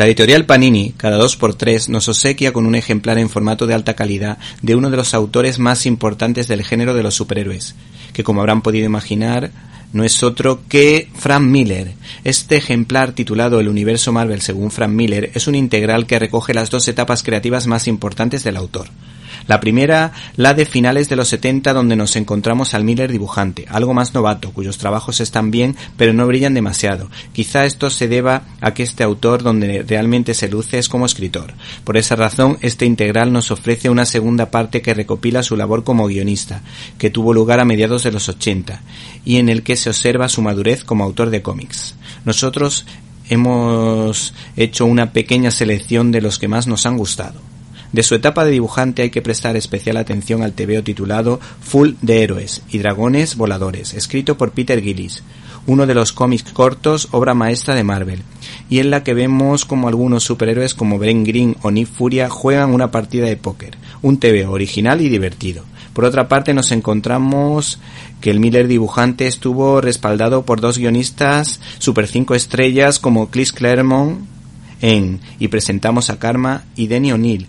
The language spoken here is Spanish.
La editorial Panini, cada dos por tres, nos obsequia con un ejemplar en formato de alta calidad de uno de los autores más importantes del género de los superhéroes, que como habrán podido imaginar, no es otro que Frank Miller. Este ejemplar titulado El universo Marvel según Frank Miller es un integral que recoge las dos etapas creativas más importantes del autor. La primera, la de finales de los 70, donde nos encontramos al Miller dibujante, algo más novato, cuyos trabajos están bien, pero no brillan demasiado. Quizá esto se deba a que este autor donde realmente se luce es como escritor. Por esa razón, este integral nos ofrece una segunda parte que recopila su labor como guionista, que tuvo lugar a mediados de los 80, y en el que se observa su madurez como autor de cómics. Nosotros hemos hecho una pequeña selección de los que más nos han gustado. De su etapa de dibujante hay que prestar especial atención al tebeo titulado Full de Héroes y Dragones Voladores, escrito por Peter Gillis, uno de los cómics cortos, obra maestra de Marvel, y en la que vemos como algunos superhéroes como Brent Green o Nick Furia juegan una partida de póker, un tebeo original y divertido. Por otra parte nos encontramos que el Miller dibujante estuvo respaldado por dos guionistas super 5 estrellas como Chris Claremont en Y presentamos a Karma y Denny O'Neill,